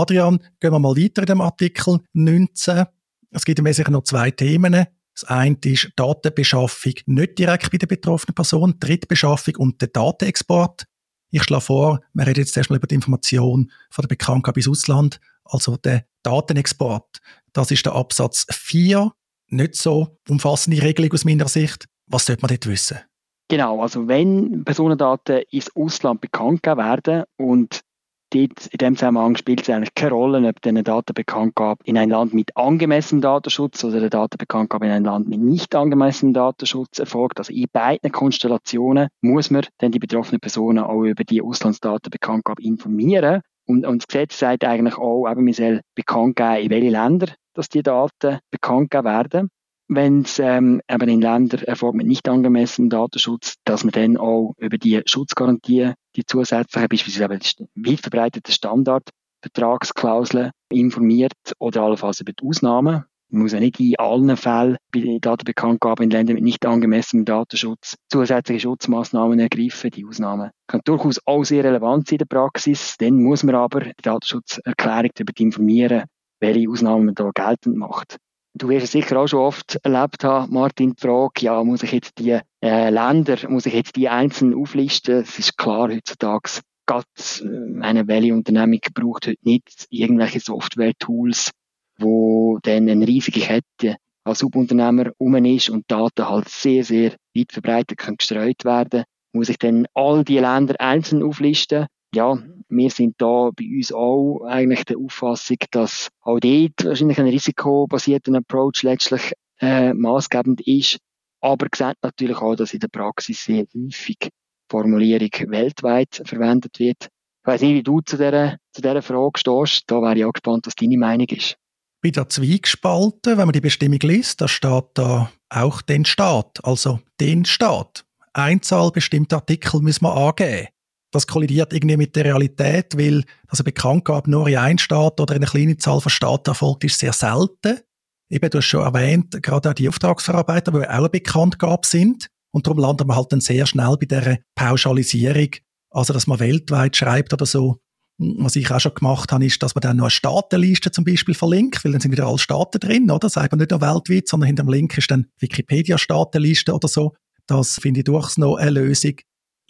Adrian, gehen wir mal weiter in dem Artikel 19. Es gibt im Wesentlichen noch zwei Themen. Das eine ist Datenbeschaffung nicht direkt bei der betroffenen Person, Drittbeschaffung und der Datenexport. Ich schlage vor, wir reden jetzt erstmal über die Information von der Bekanntgabe ins Ausland, also der Datenexport. Das ist der Absatz 4. Nicht so umfassende Regelung aus meiner Sicht. Was sollte man dort wissen? Genau, also wenn Personendaten ins Ausland bekannt werden und in dem Zusammenhang spielt es eigentlich keine Rolle, ob eine Datenbekanntgabe in ein Land mit angemessenem Datenschutz oder eine Datenbekanntgabe in ein Land mit nicht angemessenem Datenschutz erfolgt. Also in beiden Konstellationen muss man dann die betroffenen Personen auch über die Auslandsdatenbekanntgabe informieren. Und, und das Gesetz sagt eigentlich auch, eben, man soll bekannt geben, in welche Länder dass die Daten bekannt gegeben werden wenn es ähm, eben in Ländern erfolgt mit nicht angemessenem Datenschutz, dass man dann auch über die Schutzgarantie, die zusätzlichen, beispielsweise weit verbreitete Standardvertragsklauseln informiert oder allenfalls über die Ausnahmen. Man muss ja nicht in allen Fällen bei Datenbekanntgabe in Ländern mit nicht angemessenem Datenschutz zusätzliche Schutzmaßnahmen ergreifen. Die Ausnahmen können durchaus auch sehr relevant sein in der Praxis. Dann muss man aber die Datenschutzerklärung darüber informieren, welche Ausnahmen man da geltend macht. Du wirst es sicher auch schon oft erlebt haben, Martin, die Frage, ja, muss ich jetzt die äh, Länder, muss ich jetzt die einzeln auflisten? Es ist klar heutzutage, Gott, äh, eine welche Unternehmung braucht heute nicht irgendwelche Software-Tools, wo dann eine riesige Kette als Subunternehmer um ist und Daten halt sehr, sehr weit verbreitet können gestreut werden. Muss ich dann all die Länder einzeln auflisten? Ja, wir sind da bei uns auch eigentlich der Auffassung, dass auch dort wahrscheinlich ein risikobasierter Approach letztlich äh, maßgebend ist. Aber gesagt natürlich auch, dass in der Praxis sehr häufig Formulierung weltweit verwendet wird. Ich weiss nicht, wie du zu dieser, zu dieser Frage stehst. Da wäre ich auch gespannt, was deine Meinung ist. Bei der Zweigspalten, wenn man die Bestimmung liest, da steht da auch den Staat, also den Staat. Einzahl bestimmter Artikel müssen wir angeben das kollidiert irgendwie mit der Realität, weil also Bekanntgabe nur in einem Staat oder in einer kleinen Zahl von Staaten erfolgt, ist sehr selten. Eben, du hast schon erwähnt, gerade auch die Auftragsverarbeiter, die auch eine Bekanntgabe sind. Und darum landen wir halt dann sehr schnell bei dieser Pauschalisierung. Also, dass man weltweit schreibt oder so. Was ich auch schon gemacht habe, ist, dass man dann noch eine Staatenliste zum Beispiel verlinkt, weil dann sind wieder alle Staaten drin, oder? Sagt man nicht nur weltweit, sondern hinter dem Link ist dann Wikipedia-Staatenliste oder so. Das finde ich durchaus noch eine Lösung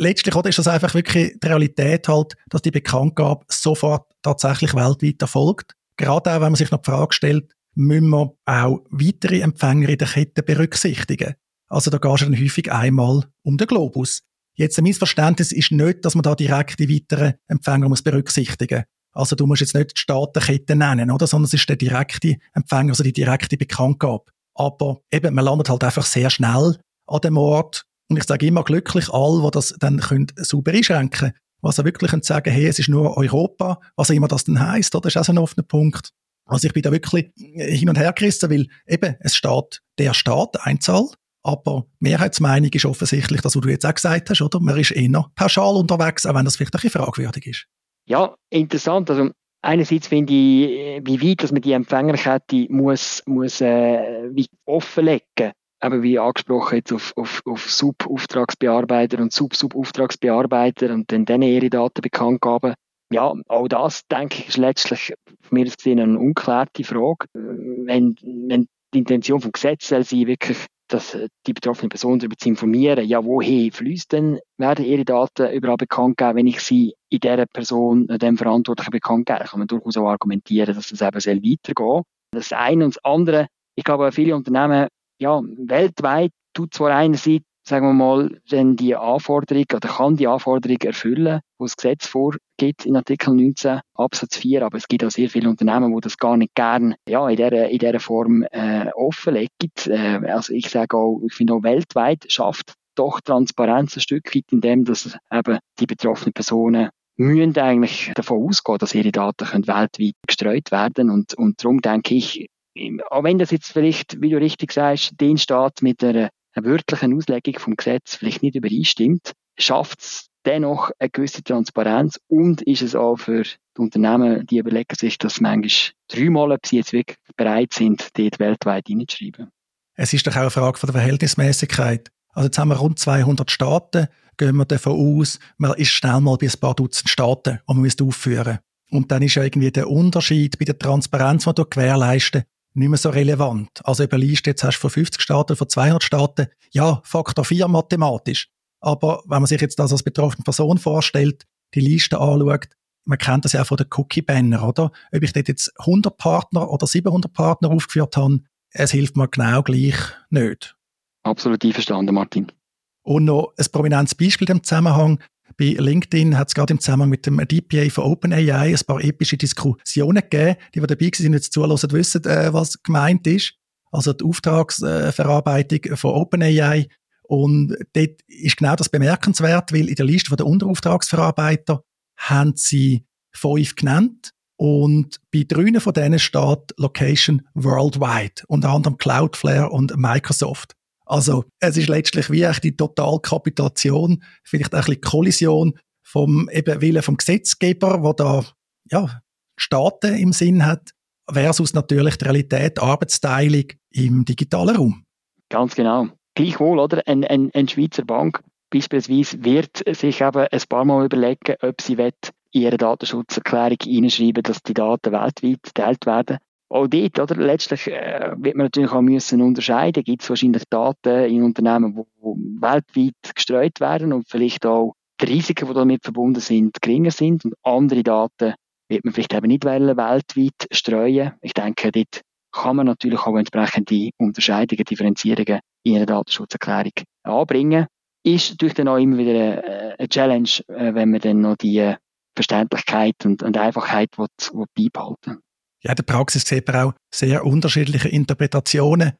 letztlich oder ist das einfach wirklich die Realität halt, dass die Bekanntgabe sofort tatsächlich weltweit erfolgt. Gerade auch, wenn man sich noch die Frage stellt, müssen wir auch weitere Empfänger in der Kette berücksichtigen. Also da gehst du dann häufig einmal um den Globus. Jetzt ein Missverständnis ist nicht, dass man da direkt die weiteren Empfänger muss berücksichtigen. Also du musst jetzt nicht die Staatenkette nennen, oder? Sondern es ist der direkte Empfänger, also die direkte Bekanntgabe. Aber eben, man landet halt einfach sehr schnell an dem Ort, und ich sage immer glücklich all, die das dann können sauber einschränken Was er wirklich können sagen, hey, es ist nur Europa, was immer das denn heisst, oder? Das ist auch so ein offener Punkt. Also ich bin da wirklich hin und her gerissen, weil eben, es steht der Staat, Einzahl, aber Mehrheitsmeinung ist offensichtlich das, was du jetzt auch gesagt hast, oder? Man ist eher pauschal unterwegs, auch wenn das vielleicht ein bisschen fragwürdig ist. Ja, interessant. Also einerseits finde ich, wie weit dass man die Empfängerkette muss, muss äh, offenlegen eben wie angesprochen, jetzt auf, auf, auf Sub-Auftragsbearbeiter und Sub-Sub-Auftragsbearbeiter und dann denen ihre Daten bekannt gaben. Ja, auch das, denke ich, ist letztlich von mir gesehen eine unklärte Frage. Wenn, wenn die Intention vom Gesetz soll sein, wirklich, dass die betroffene Person darüber zu informieren, ja, woher fließt denn, werden ihre Daten überall bekannt geben, wenn ich sie in dieser Person, dem Verantwortlichen bekannt gebe, kann man durchaus auch argumentieren, dass das eben weitergehen soll. Das eine und das andere, ich glaube, viele Unternehmen ja, weltweit tut zwar einerseits, sagen wir mal, denn die Anforderung oder kann die Anforderung erfüllen, wo das Gesetz vorgibt in Artikel 19 Absatz 4, aber es gibt auch sehr viele Unternehmen, die das gar nicht gern ja, in dieser, in dieser Form äh, offenlegen. Äh, also ich sage auch, ich finde auch weltweit schafft doch Transparenz ein Stück weit, indem dass eben die betroffenen Personen müssen eigentlich davon ausgehen, dass ihre Daten können weltweit gestreut werden und, und darum denke ich, auch wenn das jetzt vielleicht, wie du richtig sagst, den Staat mit einer, einer wörtlichen Auslegung vom Gesetz vielleicht nicht übereinstimmt, schafft es dennoch eine gewisse Transparenz und ist es auch für die Unternehmen, die überlegen sich das manchmal dreimal, ob sie jetzt wirklich bereit sind, dort weltweit hineinzuschreiben. Es ist doch auch eine Frage von der Verhältnismäßigkeit. Also jetzt haben wir rund 200 Staaten, gehen wir davon aus, man ist schnell mal bei ein paar Dutzend Staaten, und man müsste aufführen. Und dann ist ja irgendwie der Unterschied bei der Transparenz, die du gewährleisten, nicht mehr so relevant. Also über Liste, jetzt hast du von 50 Staaten, von 200 Staaten, ja, Faktor 4 mathematisch. Aber wenn man sich jetzt das als betroffene Person vorstellt, die Liste anschaut, man kennt das ja auch von den Cookie-Banner, oder? Ob ich dort jetzt 100 Partner oder 700 Partner aufgeführt habe, es hilft mir genau gleich nicht. Absolut einverstanden, Martin. Und noch ein prominentes Beispiel im Zusammenhang. Bei LinkedIn hat es gerade im Zusammenhang mit dem DPA von OpenAI ein paar epische Diskussionen gegeben. Die, die dabei sind, jetzt zuhören, wissen, äh, was gemeint ist. Also die Auftragsverarbeitung von OpenAI. Und dort ist genau das bemerkenswert, weil in der Liste der Unterauftragsverarbeiter haben sie fünf genannt. Und bei drei von denen steht Location Worldwide, unter anderem Cloudflare und Microsoft. Also es ist letztlich wie die Totalkapitulation, vielleicht ein bisschen Kollision vom eben Willen vom Gesetzgeber, wo da ja Staaten im Sinn hat, versus natürlich die Realität Arbeitsteilung im digitalen Raum. Ganz genau. Gleichwohl, oder? Eine ein, ein Schweizer Bank beispielsweise wird sich eben ein paar Mal überlegen, ob sie in ihre Datenschutzerklärung hineinschreiben, dass die Daten weltweit geteilt werden auch dort, oder? Letztlich äh, wird man natürlich auch müssen unterscheiden. Gibt es wahrscheinlich Daten in Unternehmen, die weltweit gestreut werden und vielleicht auch die Risiken, die damit verbunden sind, geringer sind und andere Daten wird man vielleicht eben nicht wollen, weltweit streuen. Ich denke, dort kann man natürlich auch entsprechende Unterscheidungen, Differenzierungen in einer Datenschutzerklärung anbringen. Ist natürlich dann auch immer wieder eine, eine Challenge, äh, wenn man dann noch die Verständlichkeit und, und Einfachheit will, will beibehalten ja, in der Praxis sieht man auch sehr unterschiedliche Interpretationen.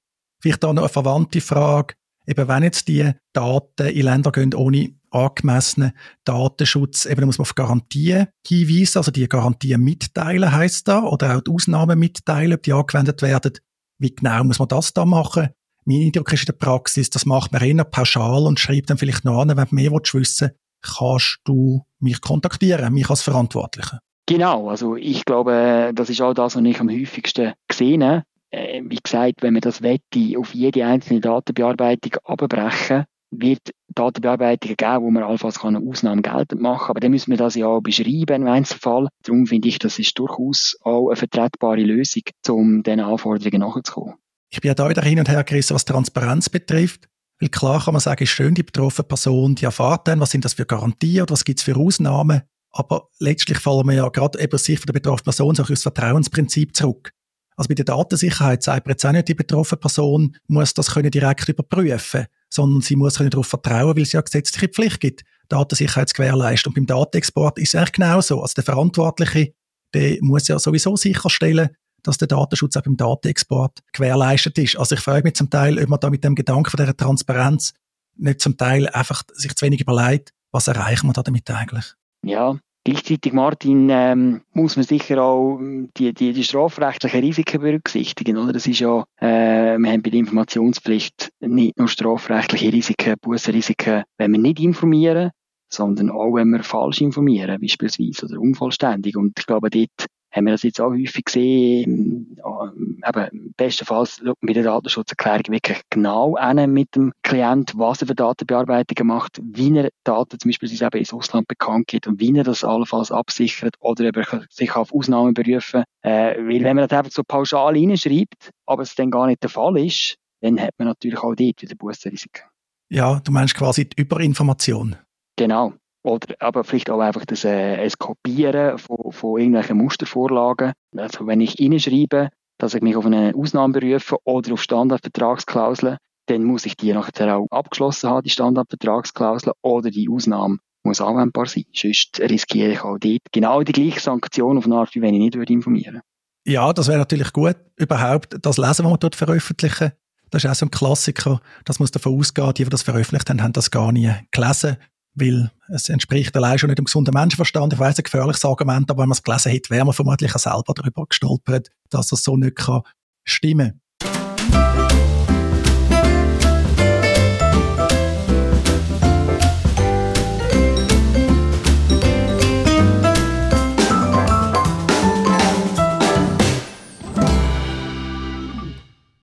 Vielleicht auch noch eine verwandte Frage. Eben, wenn jetzt die Daten in Länder gehen ohne angemessenen Datenschutz, eben muss man auf Garantien hinweisen, also die Garantien mitteilen heißt da, oder auch die Ausnahmen mitteilen, ob die angewendet werden. Wie genau muss man das da machen? Mein Eindruck ist in der Praxis, das macht man eher pauschal und schreibt dann vielleicht noch an, wenn du mehr wissen kannst du mich kontaktieren, mich als Verantwortlichen. Genau, also ich glaube, das ist auch das, was ich am häufigsten gesehen habe. Äh, wie gesagt, wenn man das wette, auf jede einzelne Datenbearbeitung abbrechen, wird Datenbearbeitungen geben, wo man allenfalls eine Ausnahme geltend machen kann. Aber dann müssen wir das ja auch beschreiben im Einzelfall. Darum finde ich, das ist durchaus auch eine vertretbare Lösung, um diesen Anforderungen nachzukommen. Ich bin ja da wieder hin und her gerissen, was Transparenz betrifft. Weil klar kann man sagen, ist schön, die betroffene Person, die erfahrt dann, was sind das für Garantien oder was gibt es für Ausnahmen. Aber letztlich fallen wir ja gerade eben sich von der betroffenen Person so das Vertrauensprinzip zurück. Also bei der Datensicherheit sagt man jetzt auch nicht, die betroffene Person muss das können direkt überprüfen, sondern sie muss darauf vertrauen, weil es ja gesetzliche Pflicht gibt, Datensicherheit zu gewährleisten. Und beim Datenexport ist es eigentlich genauso. Also der Verantwortliche, der muss ja sowieso sicherstellen, dass der Datenschutz auch beim Datenexport gewährleistet ist. Also ich frage mich zum Teil, ob man da mit dem Gedanken von dieser Transparenz nicht zum Teil einfach sich zu wenig überlegt, was erreichen wir da damit eigentlich? Ja, Gleichzeitig, Martin, ähm, muss man sicher auch ähm, die, die, die strafrechtlichen Risiken berücksichtigen. Oder? Das ist ja, äh, wir haben bei der Informationspflicht nicht nur strafrechtliche Risiken, Bussenrisiken, wenn wir nicht informieren, sondern auch, wenn wir falsch informieren, beispielsweise, oder unvollständig. Und ich glaube, dort haben wir das jetzt auch häufig gesehen. Ähm, eben, bestenfalls schaut man bei der Datenschutzerklärung wirklich genau an mit dem Klient, was er für Datenbearbeitungen macht, wie er Daten zum Beispiel eben ins Ausland bekannt gibt und wie er das allenfalls absichert oder ob er sich auf Ausnahmen berufen äh, Weil wenn man das einfach so pauschal reinschreibt, aber es dann gar nicht der Fall ist, dann hat man natürlich auch dort wieder Bussenrisiken. Ja, du meinst quasi die Überinformation. Genau. Oder aber vielleicht auch einfach das, äh, ein Kopieren von, von irgendwelchen Mustervorlagen. Also wenn ich reinschreibe, dass ich mich auf eine Ausnahme berufe oder auf Standardvertragsklauseln, dann muss ich die nachher auch abgeschlossen haben, die Standardvertragsklauseln, oder die Ausnahme muss anwendbar sein. Sonst riskiere ich auch dort genau die gleiche Sanktion auf eine Art, wie wenn ich nicht würde informieren Ja, das wäre natürlich gut, überhaupt das Lesen, was man dort veröffentlichen. Das ist auch so ein Klassiker. Das muss davon ausgehen, die, die das veröffentlicht haben, haben das gar nie gelesen weil es entspricht allein schon nicht dem gesunden Menschenverstand. Ich weiß ein gefährliches Argument, aber wenn man es gelesen hätte, wäre man vermutlich auch selber darüber gestolpert, dass das so nicht kann stimmen kann.